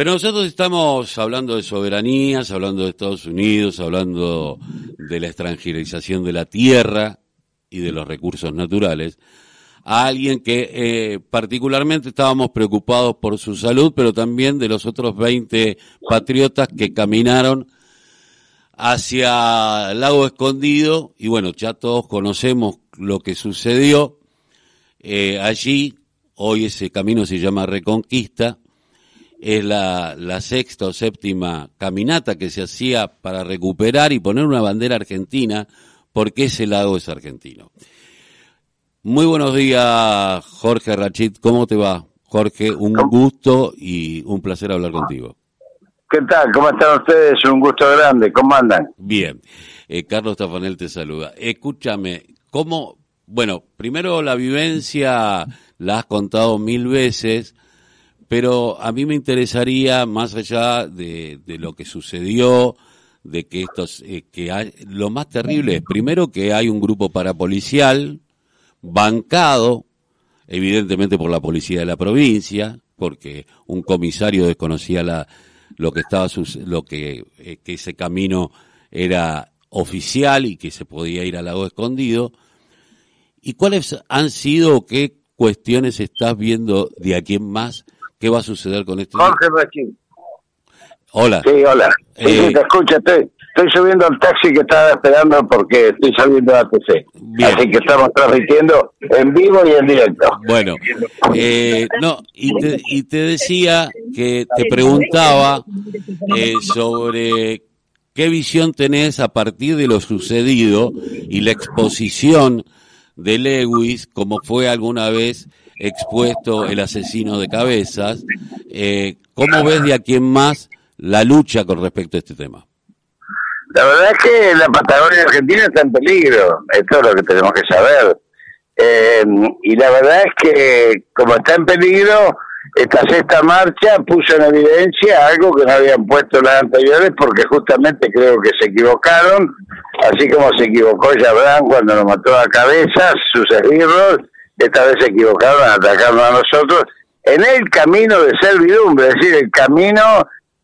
Pero nosotros estamos hablando de soberanías, hablando de Estados Unidos, hablando de la extranjerización de la tierra y de los recursos naturales, a alguien que eh, particularmente estábamos preocupados por su salud, pero también de los otros 20 patriotas que caminaron hacia el lago escondido y bueno, ya todos conocemos lo que sucedió eh, allí. Hoy ese camino se llama Reconquista. Es la, la sexta o séptima caminata que se hacía para recuperar y poner una bandera argentina porque ese lago es argentino. Muy buenos días, Jorge Rachid. ¿Cómo te va? Jorge, un gusto y un placer hablar contigo. ¿Qué tal? ¿Cómo están ustedes? Un gusto grande. ¿Cómo andan? Bien. Eh, Carlos Tafanel te saluda. Escúchame, ¿cómo? Bueno, primero la vivencia la has contado mil veces, pero a mí me interesaría, más allá de, lo que sucedió, de que estos, eh, que hay, lo más terrible es primero que hay un grupo parapolicial bancado, evidentemente por la policía de la provincia, porque un comisario desconocía la, lo que estaba lo que, eh, que ese camino era oficial y que se podía ir al lago escondido. ¿Y cuáles han sido qué cuestiones estás viendo de aquí en más? ¿Qué va a suceder con esto? Jorge Raquín. Hola. Sí, hola. Sí, eh, te escucho, estoy, estoy subiendo al taxi que estaba esperando porque estoy saliendo de ATC. Así que estamos transmitiendo en vivo y en directo. Bueno, eh, no, y te, y te decía que te preguntaba eh, sobre qué visión tenés a partir de lo sucedido y la exposición de Lewis, como fue alguna vez expuesto el asesino de cabezas. Eh, ¿Cómo ves de aquí en más la lucha con respecto a este tema? La verdad es que la Patagonia Argentina está en peligro, esto es lo que tenemos que saber. Eh, y la verdad es que como está en peligro, esta sexta marcha puso en evidencia algo que no habían puesto las anteriores porque justamente creo que se equivocaron, así como se equivocó Yabrán cuando nos mató a cabeza, sus esbirros, esta vez se equivocaron a atacarnos a nosotros en el camino de servidumbre, es decir, el camino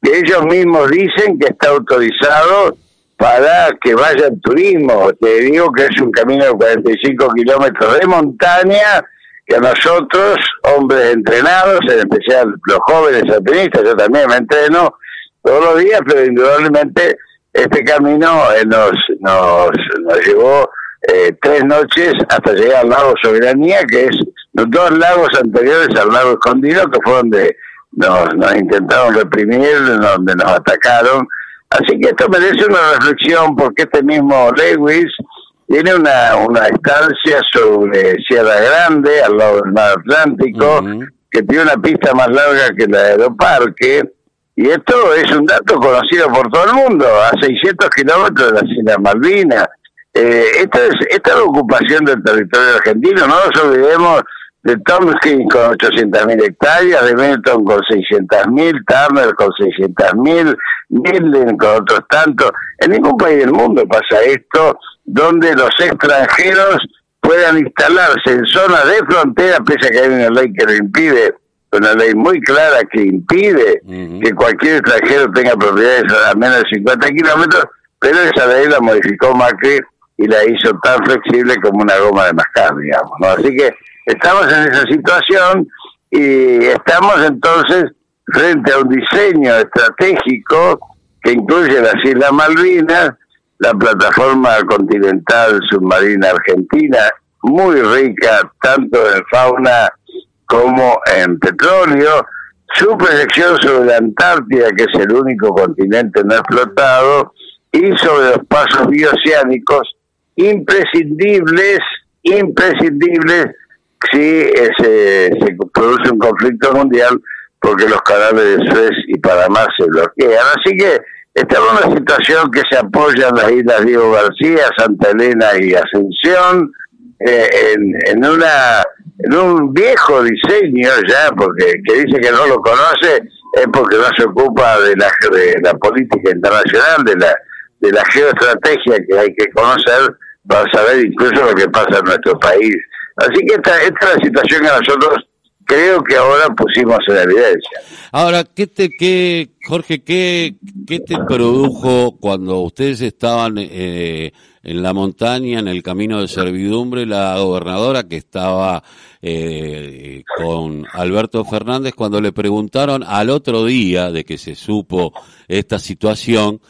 que ellos mismos dicen que está autorizado para que vaya el turismo. Te digo que es un camino de 45 kilómetros de montaña que nosotros, hombres entrenados, en especial los jóvenes alpinistas, yo también me entreno todos los días, pero indudablemente este camino eh, nos, nos, nos llevó eh, tres noches hasta llegar al lago Soberanía, que es los dos lagos anteriores al lago Escondido, que fue donde nos, nos intentaron reprimir, donde nos atacaron. Así que esto merece una reflexión porque este mismo Lewis tiene una, una estancia sobre Sierra Grande, al lado del mar Atlántico, que tiene una pista más larga que la de Aeroparque, y esto es un dato conocido por todo el mundo, a 600 kilómetros de las Islas Malvinas. Eh, esta, es, esta es la ocupación del territorio argentino, no nos olvidemos de Tomsky con 800.000 hectáreas, de Benetton con 600.000, Turner con 600.000, Milden con otros tantos. En ningún país del mundo pasa esto, donde los extranjeros puedan instalarse en zonas de frontera, pese a que hay una ley que lo impide, una ley muy clara que impide que cualquier extranjero tenga propiedades a menos de 50 kilómetros, pero esa ley la modificó Macri y la hizo tan flexible como una goma de mascar, digamos. ¿no? Así que estamos en esa situación y estamos entonces frente a un diseño estratégico que incluye las Islas Malvinas, la plataforma continental submarina argentina, muy rica tanto en fauna como en petróleo, su proyección sobre la Antártida, que es el único continente no explotado, y sobre los pasos bioceánicos imprescindibles, imprescindibles si se, produce un conflicto mundial porque los canales de Suez y Panamá se bloquean. Así que estamos en una situación que se apoya en las islas Diego García, Santa Elena y Ascensión, eh, en, una en un viejo diseño ya, porque que dice que no lo conoce es porque no se ocupa de la, de la política internacional, de la, de la geoestrategia que hay que conocer para saber incluso lo que pasa en nuestro país. Así que esta, esta es la situación que nosotros creo que ahora pusimos en evidencia. Ahora, ¿qué te, qué, Jorge, qué, qué te produjo cuando ustedes estaban eh, en la montaña, en el camino de servidumbre, la gobernadora que estaba eh, con Alberto Fernández, cuando le preguntaron al otro día de que se supo esta situación,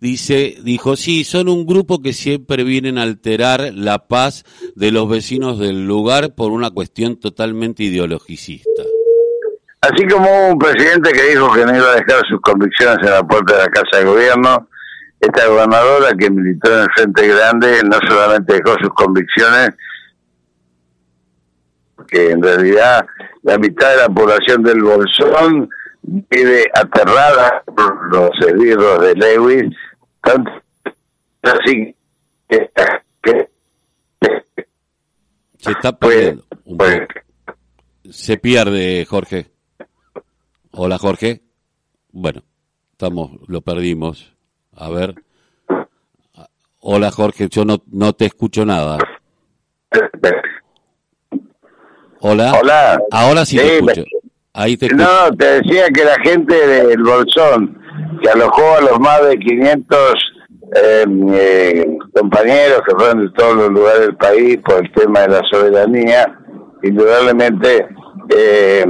dice, dijo, sí, son un grupo que siempre vienen a alterar la paz de los vecinos del lugar por una cuestión totalmente ideologicista. Así como un presidente que dijo que no iba a dejar sus convicciones en la puerta de la Casa de Gobierno, esta gobernadora que militó en el Frente Grande no solamente dejó sus convicciones, que en realidad la mitad de la población del Bolsón vive aterrada por los esbirros de Lewis así que, se está perdiendo. Pues, se pierde, Jorge. Hola, Jorge. Bueno, estamos, lo perdimos. A ver. Hola, Jorge. Yo no, no te escucho nada. Hola. Hola. Ahora sí, te escucho. Ahí te escucho. No, te decía que la gente del Bolsón que alojó a los más de 500 eh, eh, compañeros que fueron de todos los lugares del país por el tema de la soberanía, indudablemente eh,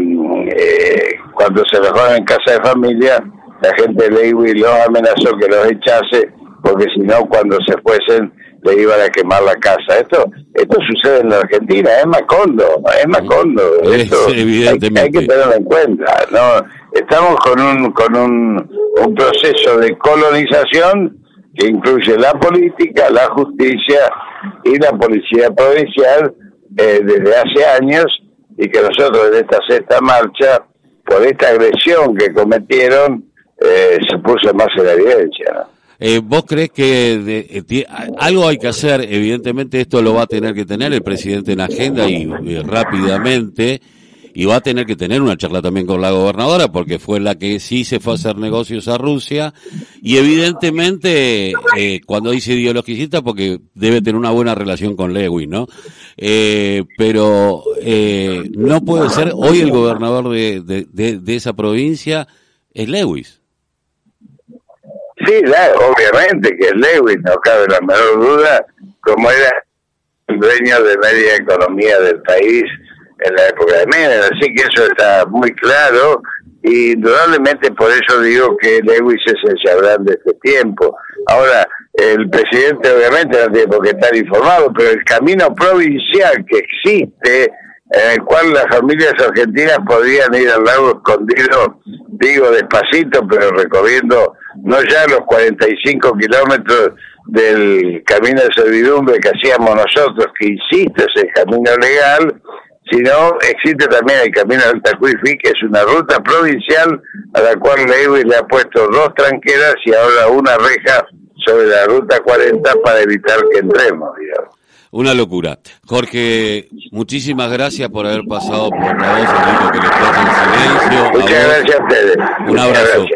cuando se alojaron en casa de familia, la gente de Lewy los amenazó que los echase, porque si no, cuando se fuesen, le iban a quemar la casa. Esto esto sucede en la Argentina, es Macondo, es Macondo. Esto evidentemente. Hay, que tenerlo en cuenta. no Estamos con un, con un, un proceso de colonización que incluye la política, la justicia y la policía provincial eh, desde hace años y que nosotros en esta sexta marcha, por esta agresión que cometieron, eh, se puso más en evidencia. Eh, ¿Vos crees que algo hay que hacer? Evidentemente esto lo va a tener que tener el presidente en agenda y rápidamente y va a tener que tener una charla también con la gobernadora porque fue la que sí se fue a hacer negocios a Rusia y evidentemente eh, cuando dice ideologicista porque debe tener una buena relación con Lewis, ¿no? Eh, pero eh, no puede ser, hoy el gobernador de, de, de, esa provincia es Lewis. Sí, obviamente que es Lewis, no cabe la menor duda, como era dueño de media economía del país en la época de Menem, así que eso está muy claro y indudablemente por eso digo que Lewis es el Chabrán de este tiempo. Ahora, el presidente obviamente no tiene por qué estar informado, pero el camino provincial que existe, en el cual las familias argentinas podrían ir al lago escondido, digo despacito, pero recorriendo no ya los 45 kilómetros del camino de servidumbre que hacíamos nosotros, que insiste es el camino legal, sino existe también el Camino del Tacuifi, que es una ruta provincial a la cual Lewis le ha puesto dos tranqueras y ahora una reja sobre la ruta 40 para evitar que entremos, digamos. Una locura. Jorge, muchísimas gracias por haber pasado por la voz, que le en silencio. Muchas gracias a ustedes. Un abrazo.